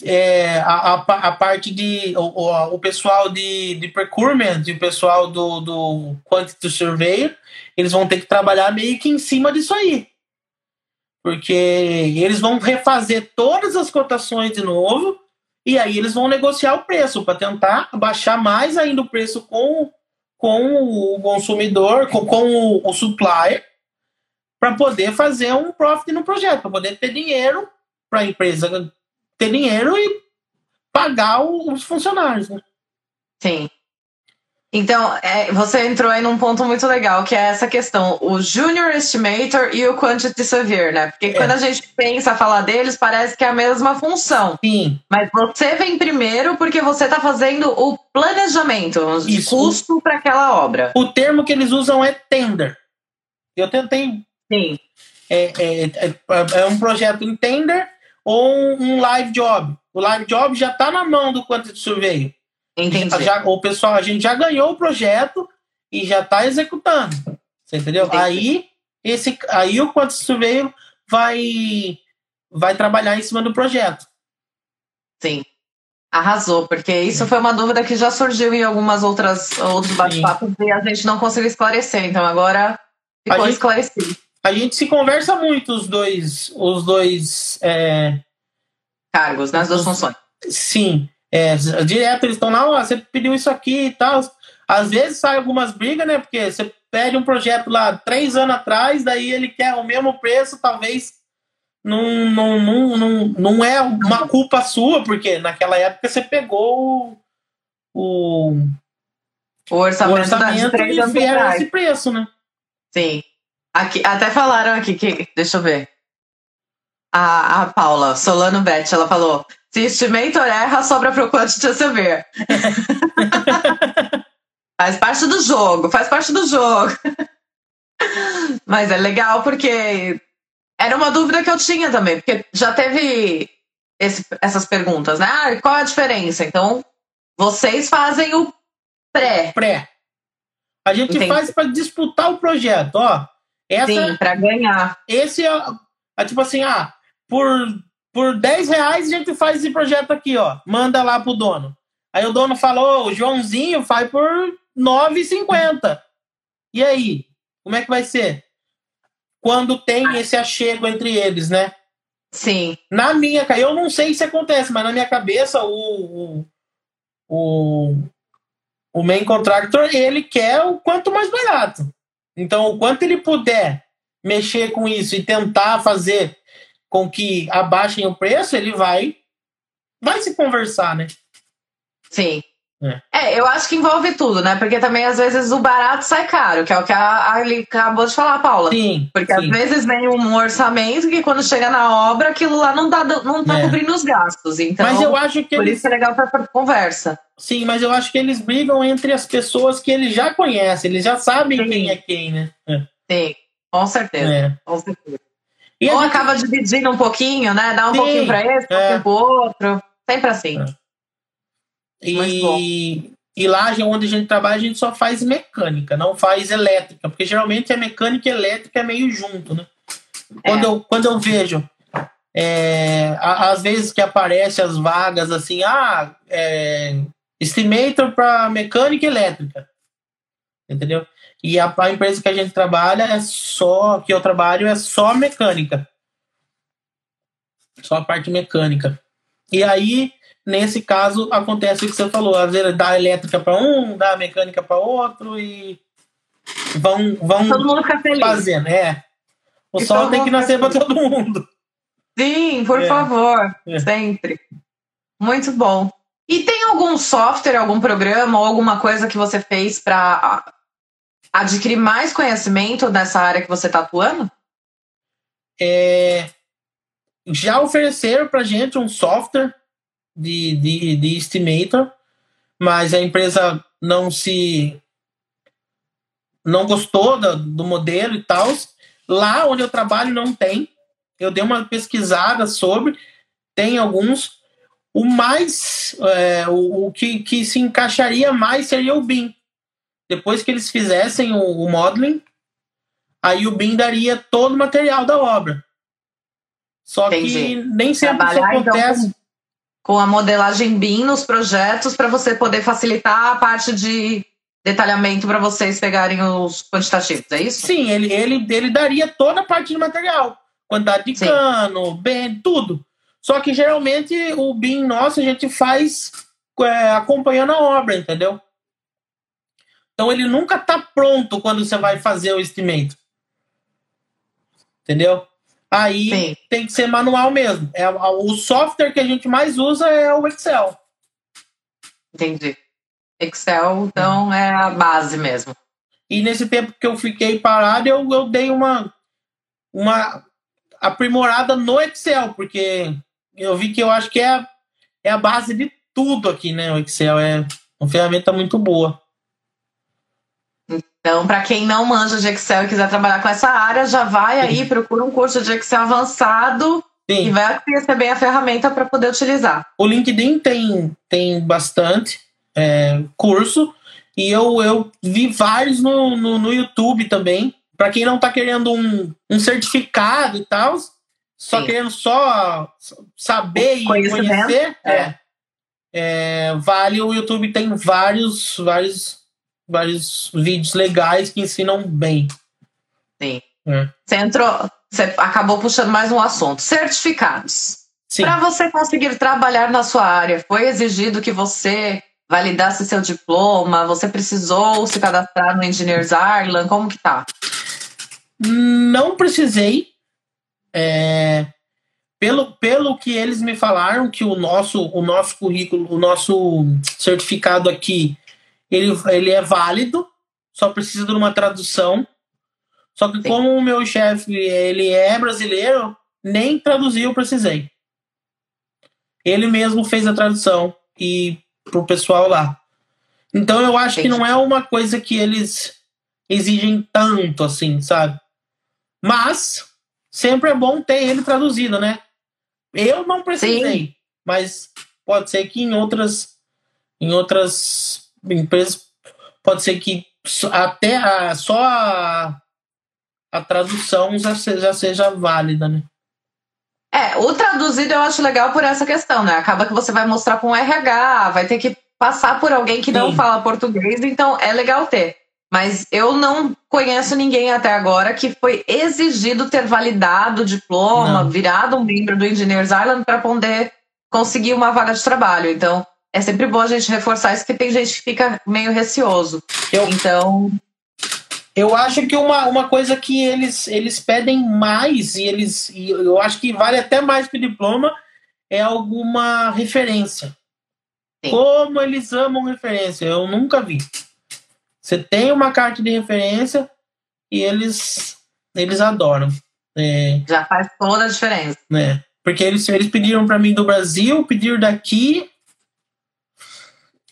é, a, a, a, parte de. O, o, pessoal de, de procurement e o pessoal do, do Quantity Survey, eles vão ter que trabalhar meio que em cima disso aí. Porque eles vão refazer todas as cotações de novo e aí eles vão negociar o preço para tentar baixar mais ainda o preço com, com o consumidor, com, com o, o supplier para poder fazer um profit no projeto, para poder ter dinheiro para a empresa ter dinheiro e pagar os funcionários. Né? Sim. Então, é, você entrou aí num ponto muito legal, que é essa questão, o Junior Estimator e o Quantity Surveyor, né? Porque é. quando a gente pensa falar deles, parece que é a mesma função. Sim. Mas você vem primeiro porque você está fazendo o planejamento de Isso. custo para aquela obra. O termo que eles usam é tender. Eu tentei Sim. É, é, é, é, um projeto em tender ou um live job. O live job já está na mão do Quantity Survey. Entendi. Já, o pessoal, a gente já ganhou o projeto e já está executando. Você entendeu? Aí, esse, aí o Quantity Survey vai, vai trabalhar em cima do projeto. Sim. Arrasou, porque isso foi uma dúvida que já surgiu em algumas outras outros bate-papos e a gente não conseguiu esclarecer. Então agora ficou gente, esclarecido a gente se conversa muito os dois, os dois é, cargos, nas duas funções. Sim, é, direto eles estão lá, ó, você pediu isso aqui e tal. Às vezes sai algumas brigas, né? Porque você pede um projeto lá três anos atrás, daí ele quer o mesmo preço, talvez não, não, não, não, não é uma culpa sua, porque naquela época você pegou o, o orçamento, o orçamento e era esse preço, né? Sim. Aqui, até falaram aqui que. Deixa eu ver. A, a Paula, Solano Beth, ela falou: se estimator erra, sobra pro quantity saber. faz parte do jogo, faz parte do jogo. Mas é legal porque Era uma dúvida que eu tinha também, porque já teve esse, essas perguntas, né? Ah, qual é a diferença? Então, vocês fazem o pré. Pré. A gente Entendi. faz para disputar o projeto, ó. Essa, Sim, para ganhar. Esse é, é, tipo assim, ah, por, por 10 reais a gente faz esse projeto aqui, ó. Manda lá pro dono. Aí o dono falou, o Joãozinho faz por 9,50. E aí? Como é que vai ser? Quando tem esse achego entre eles, né? Sim. Na minha, eu não sei se acontece, mas na minha cabeça o, o, o, o main contractor ele quer o quanto mais barato. Então, o quanto ele puder mexer com isso e tentar fazer com que abaixem o preço, ele vai vai se conversar, né? Sim. É. é. eu acho que envolve tudo, né? Porque também às vezes o barato sai caro, que é o que a Ali acabou de falar, Paula. Sim. Porque sim. às vezes vem um orçamento que quando chega na obra, aquilo lá não, dá, não tá é. cobrindo os gastos. Então, mas eu acho que por eles... isso é legal pra conversa. Sim, mas eu acho que eles brigam entre as pessoas que eles já conhecem, eles já sabem sim. quem é quem, né? É. Sim, com certeza. É. Com certeza. E Ou gente... acaba dividindo um pouquinho, né? Dá um sim, pouquinho pra esse, um pouquinho pro outro. Sempre assim. É. E, e lá onde a gente trabalha, a gente só faz mecânica, não faz elétrica, porque geralmente a mecânica e a elétrica é meio junto, né? Quando, é. eu, quando eu vejo, é, às vezes que aparece as vagas assim, ah, é, estimator para mecânica e elétrica, entendeu? E a, a, empresa que a gente trabalha é só, que eu trabalho é só mecânica, só a parte mecânica. E aí Nesse caso, acontece o que você falou, às vezes dá elétrica para um, dá mecânica para outro e vão, vão todo mundo fica feliz. fazendo. É. O e sol tem que nascer para todo mundo. Sim, por é. favor, é. sempre. Muito bom. E tem algum software, algum programa ou alguma coisa que você fez para adquirir mais conhecimento nessa área que você está atuando? É, já ofereceram para gente um software de, de, de estimator, mas a empresa não se não gostou do, do modelo e tal. Lá onde eu trabalho não tem. Eu dei uma pesquisada sobre, tem alguns. O mais, é, o, o que, que se encaixaria mais seria o BIM. Depois que eles fizessem o, o modeling, aí o BIM daria todo o material da obra. Só Entendi. que nem sempre Trabalhar, isso então, acontece. Com a modelagem BIM nos projetos para você poder facilitar a parte de detalhamento para vocês pegarem os quantitativos, é isso? Sim, ele, ele, ele daria toda a parte de material. Quantidade de Sim. cano, bem, tudo. Só que geralmente o BIM nosso a gente faz é, acompanhando a obra, entendeu? Então ele nunca está pronto quando você vai fazer o estimento. Entendeu? Aí Sim. tem que ser manual mesmo. É, o software que a gente mais usa é o Excel. Entendi. Excel, então, é a base mesmo. E nesse tempo que eu fiquei parado, eu, eu dei uma, uma aprimorada no Excel, porque eu vi que eu acho que é, é a base de tudo aqui, né? O Excel é uma ferramenta muito boa. Então, para quem não manja de Excel e quiser trabalhar com essa área, já vai aí, procura um curso de Excel avançado Sim. e vai receber a ferramenta para poder utilizar. O LinkedIn tem, tem bastante é, curso e eu, eu vi vários no, no, no YouTube também. Para quem não está querendo um, um certificado e tal, só Sim. querendo só saber e conhecer, é. É, é, vale o YouTube tem vários, vários vários vídeos legais que ensinam bem. Sim. É. Você entrou, você acabou puxando mais um assunto. Certificados. Para você conseguir trabalhar na sua área, foi exigido que você validasse seu diploma? Você precisou se cadastrar no Engineers Ireland? Como que tá? Não precisei. É, pelo, pelo que eles me falaram, que o nosso, o nosso currículo, o nosso certificado aqui ele, ele é válido, só precisa de uma tradução. Só que Sim. como o meu chefe ele é brasileiro, nem traduzir eu precisei. Ele mesmo fez a tradução e pro pessoal lá. Então eu acho Entendi. que não é uma coisa que eles exigem tanto assim, sabe? Mas sempre é bom ter ele traduzido, né? Eu não precisei, Sim. mas pode ser que em outras em outras empresas pode ser que até a, só a, a tradução já, se- já seja válida, né? É, o traduzido eu acho legal por essa questão, né? Acaba que você vai mostrar com um RH, vai ter que passar por alguém que não Sim. fala português, então é legal ter. Mas eu não conheço ninguém até agora que foi exigido ter validado o diploma, Não. virado um membro do Engineers Island para poder conseguir uma vaga de trabalho. Então, é sempre bom a gente reforçar isso, porque tem gente que fica meio receoso. Eu, Então, Eu acho que uma, uma coisa que eles, eles pedem mais, e eles e eu acho que vale até mais que o diploma, é alguma referência. Sim. Como eles amam referência, eu nunca vi. Você tem uma carta de referência e eles, eles adoram. É, já faz toda a diferença. né? Porque eles, eles pediram para mim do Brasil, pediram daqui.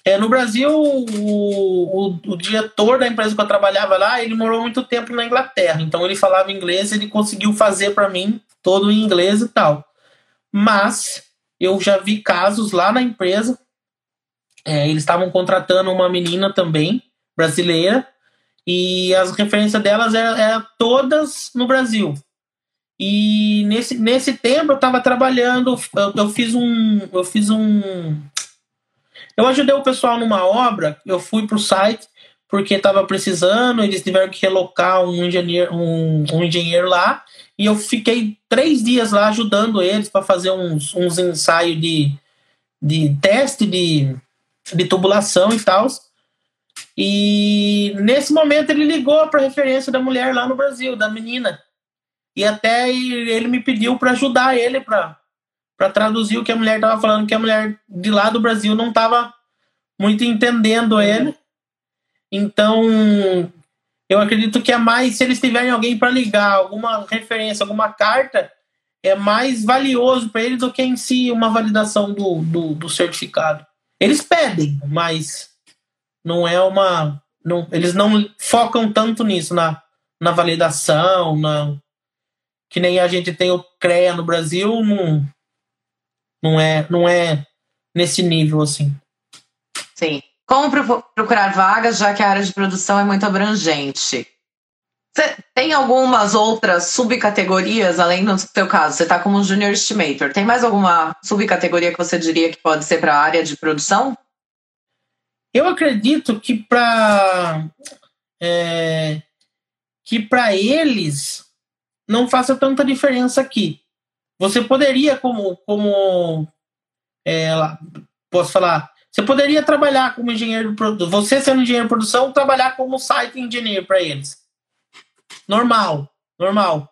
É, no Brasil, o, o, o diretor da empresa que eu trabalhava lá, ele morou muito tempo na Inglaterra. Então ele falava inglês, ele conseguiu fazer para mim todo em inglês e tal. Mas eu já vi casos lá na empresa. é, eles estavam contratando uma menina também, brasileira, e as referências delas eram, eram todas no Brasil. E nesse, nesse tempo eu estava trabalhando, eu, eu fiz um. Eu fiz um. Eu ajudei o pessoal numa obra, eu fui para o site porque estava precisando, eles tiveram que relocar um engenheiro, um, um engenheiro lá, e eu fiquei três dias lá ajudando eles para fazer uns, uns ensaios de, de teste de, de tubulação e tal. E nesse momento ele ligou para referência da mulher lá no Brasil, da menina. E até ele me pediu para ajudar ele para para traduzir o que a mulher estava falando, que a mulher de lá do Brasil não estava muito entendendo ele. Então, eu acredito que é mais se eles tiverem alguém para ligar, alguma referência, alguma carta, é mais valioso para eles do que em si uma validação do, do, do certificado. Eles pedem, mas não é uma. Não, eles não focam tanto nisso, na, na validação, na, que nem a gente tem o CREA no Brasil, não, não, é, não é nesse nível assim. Sim. Como pro- procurar vagas, já que a área de produção é muito abrangente? Você tem algumas outras subcategorias, além do seu caso? Você está como Junior Estimator. Tem mais alguma subcategoria que você diria que pode ser para a área de produção? Eu acredito que para é, que para eles não faça tanta diferença aqui. Você poderia, como como é, posso falar, você poderia trabalhar como engenheiro de produção, você sendo engenheiro de produção, trabalhar como site engineer para eles. Normal, normal.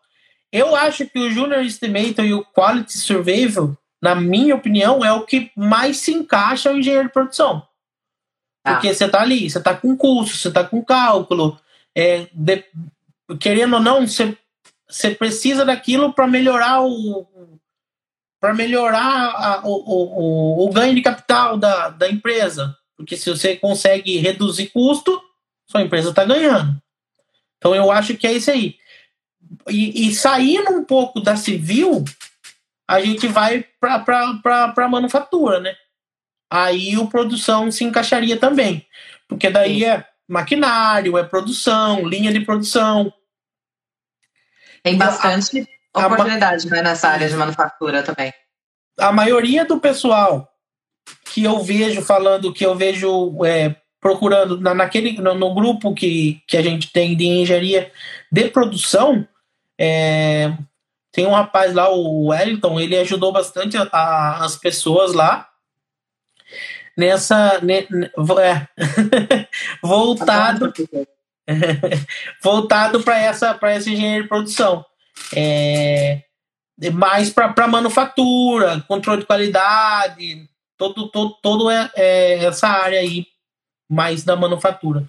Eu acho que o Junior Estimator e o Quality Survival, na minha opinião, é o que mais se encaixa ao engenheiro de produção. Tá. Porque você tá ali, você tá com curso, você tá com cálculo. É, de- querendo ou não, você, você precisa daquilo para melhorar o para melhorar a- o, o, o, ganho de capital da, da empresa. Porque se você consegue reduzir custo, sua empresa está ganhando. Então eu acho que é isso aí. E, e saindo um pouco da civil, a gente vai para a manufatura, né? Aí o produção se encaixaria também. Porque daí Sim. é maquinário, é produção, linha de produção. Tem bastante oportunidade né, nessa área de manufatura também. A maioria do pessoal que eu vejo falando, que eu vejo é, procurando na, naquele, no, no grupo que, que a gente tem de engenharia de produção, é, tem um rapaz lá, o Wellington, ele ajudou bastante a- a- as pessoas lá nessa. ne- é, voltado voltado para essa para essa engenharia de produção. É, mais para manufatura, controle de qualidade, todo, todo, todo é, é essa área aí mais da manufatura.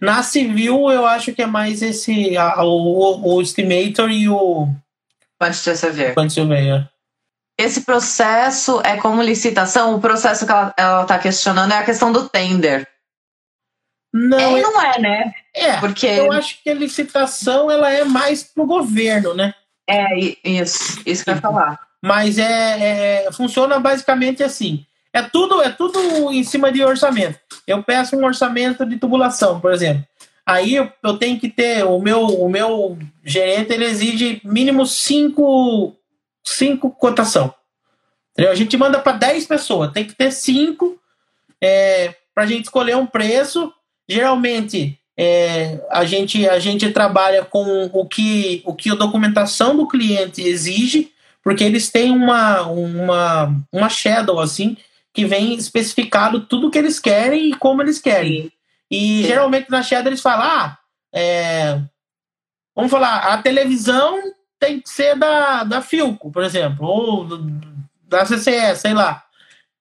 Na civil, eu acho que é mais esse a- o, o estimator e o Quantity Surveyor. quanto surveyor. Esse processo é como licitação? O processo que ela está questionando é a questão do tender. Não, é não é, né? é, Porque eu acho que a licitação ela é mais pro governo, né? É, isso, isso que eu ia falar. Mas é, é, funciona basicamente assim. É tudo, é tudo em cima de orçamento. Eu peço um orçamento de tubulação, por exemplo. Aí eu, eu tenho que ter o meu, o meu gerente ele exige mínimo cinco, cinco cotação. Entendeu? A gente manda para 10 pessoas, tem que ter cinco é, para a gente escolher um preço. Geralmente é, a, gente, a gente trabalha com o que, o que a documentação do cliente exige, porque eles têm uma, uma, uma shadow assim que vem especificado tudo que eles querem e como eles querem. E Sim. geralmente na shadow eles falam, ah, é, vamos falar, a televisão tem que ser da, da Filco, por exemplo, ou da CCS, sei lá.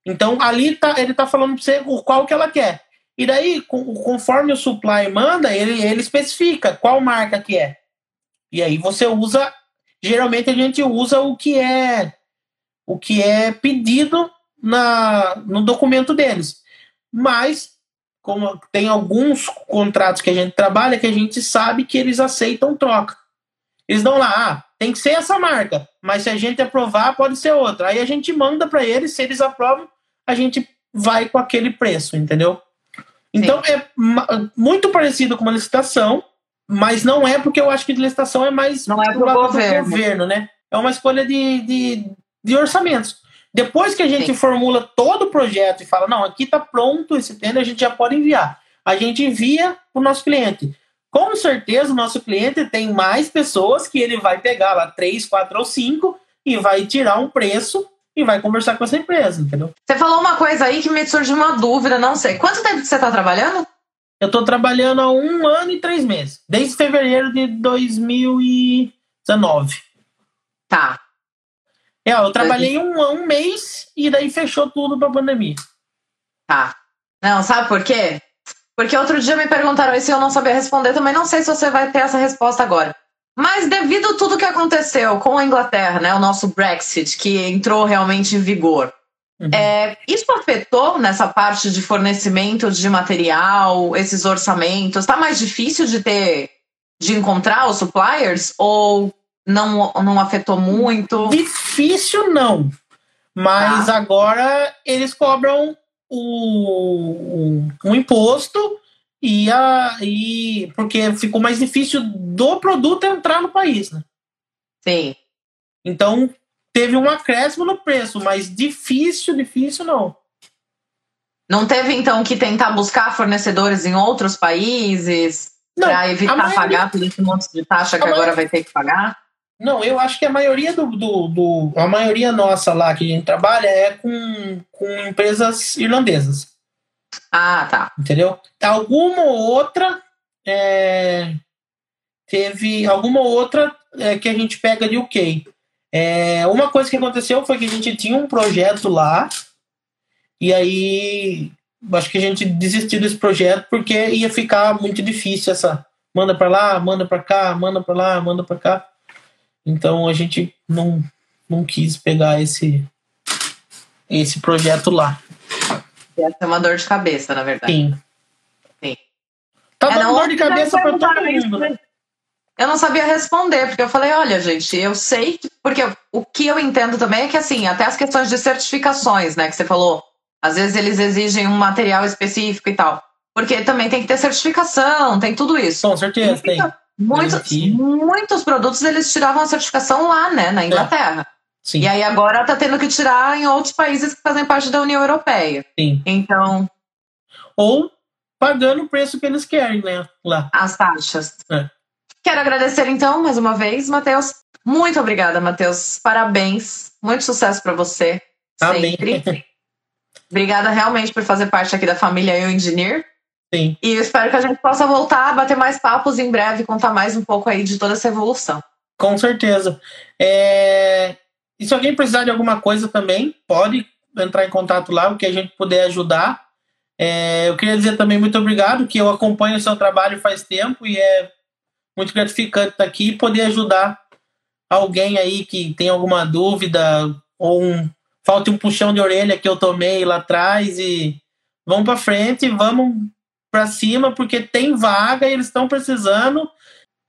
Então ali tá, ele tá falando para você qual que ela quer. E daí, conforme o supply manda, ele, ele especifica qual marca que é. E aí você usa, geralmente a gente usa o que é o que é pedido na, no documento deles. Mas como tem alguns contratos que a gente trabalha que a gente sabe que eles aceitam troca. Eles dão lá, ah, tem que ser essa marca, mas se a gente aprovar, pode ser outra. Aí a gente manda para eles, se eles aprovam, a gente vai com aquele preço, entendeu? Então Sim. é muito parecido com uma licitação, mas não é porque eu acho que licitação é mais não é pro governo. governo, né? É uma escolha de, de, de orçamentos. Depois que a gente Sim. formula todo o projeto e fala, não, aqui está pronto esse tender, a gente já pode enviar. A gente envia para o nosso cliente. Com certeza, o nosso cliente tem mais pessoas que ele vai pegar lá, três, quatro ou cinco, e vai tirar um preço e vai conversar com essa empresa, entendeu? Você falou uma coisa aí que me surgiu uma dúvida, não sei. Quanto tempo que você está trabalhando? Eu estou trabalhando há um ano e três meses, desde fevereiro de 2019. Tá. É, eu trabalhei um, um mês e daí fechou tudo pra pandemia. Tá. Não, sabe por quê? Porque outro dia me perguntaram isso e eu não sabia responder, também não sei se você vai ter essa resposta agora. Mas devido a tudo que aconteceu com a Inglaterra, né, o nosso Brexit, que entrou realmente em vigor, uhum. é, isso afetou nessa parte de fornecimento de material, esses orçamentos? Está mais difícil de ter, de encontrar os suppliers ou não, não afetou muito? Difícil não, mas ah. agora eles cobram o, o, o imposto e, a, e porque ficou mais difícil do produto entrar no país, né? Sim. Então teve um acréscimo no preço, mas difícil, difícil não. Não teve então que tentar buscar fornecedores em outros países para evitar maioria, pagar todo esse monte de taxa que agora vai ter que pagar? Não, eu acho que a maioria do, do, do, a maioria nossa lá que a gente trabalha é com, com empresas irlandesas. Ah, tá. Entendeu? Alguma outra é, teve alguma outra é, que a gente pega de UK. É, uma coisa que aconteceu foi que a gente tinha um projeto lá e aí acho que a gente desistiu desse projeto porque ia ficar muito difícil essa manda para lá, manda para cá, manda para lá, manda para cá. Então a gente não não quis pegar esse esse projeto lá. Essa é uma dor de cabeça, na verdade. Sim. Sim. Tá é, dando dor de cabeça pra todo mundo, né? Eu não sabia responder, porque eu falei, olha, gente, eu sei, porque o que eu entendo também é que, assim, até as questões de certificações, né, que você falou, às vezes eles exigem um material específico e tal. Porque também tem que ter certificação, tem tudo isso. Com certeza, tem. Muitos, muitos produtos eles tiravam a certificação lá, né, na Inglaterra. É. Sim. E aí agora tá tendo que tirar em outros países que fazem parte da União Europeia. Sim. Então. Ou pagando o preço que eles querem, né? Lá. As taxas. É. Quero agradecer então mais uma vez, Matheus. Muito obrigada, Matheus. Parabéns. Muito sucesso para você. Amém. Sempre. obrigada realmente por fazer parte aqui da família Eu Engineer. Sim. E eu espero que a gente possa voltar a bater mais papos em breve, contar mais um pouco aí de toda essa evolução. Com certeza. É... E se alguém precisar de alguma coisa também, pode entrar em contato lá, o que a gente puder ajudar. É, eu queria dizer também muito obrigado, que eu acompanho o seu trabalho faz tempo e é muito gratificante estar aqui e poder ajudar alguém aí que tem alguma dúvida ou um, falta um puxão de orelha que eu tomei lá atrás e vamos para frente, vamos para cima porque tem vaga eles estão precisando.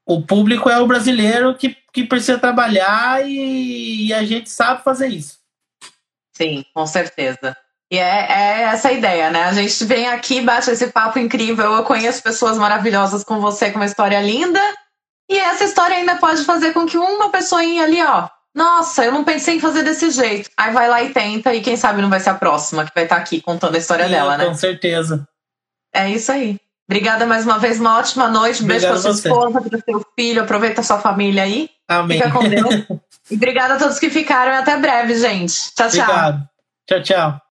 O público é o brasileiro que que precisa trabalhar e, e a gente sabe fazer isso. Sim, com certeza. E é, é, essa a ideia, né? A gente vem aqui, bate esse papo incrível. Eu conheço pessoas maravilhosas com você, com uma história linda. E essa história ainda pode fazer com que uma pessoinha ali, ó, nossa, eu não pensei em fazer desse jeito. Aí vai lá e tenta, e quem sabe não vai ser a próxima que vai estar aqui contando a história Sim, dela, né? Com certeza. É isso aí. Obrigada mais uma vez, uma ótima noite. Um beijo pra sua você. esposa, pro seu filho. Aproveita a sua família aí. Amém. Fica com Deus. e obrigada a todos que ficaram. e Até breve, gente. Tchau, tchau. Obrigado. Tchau, tchau.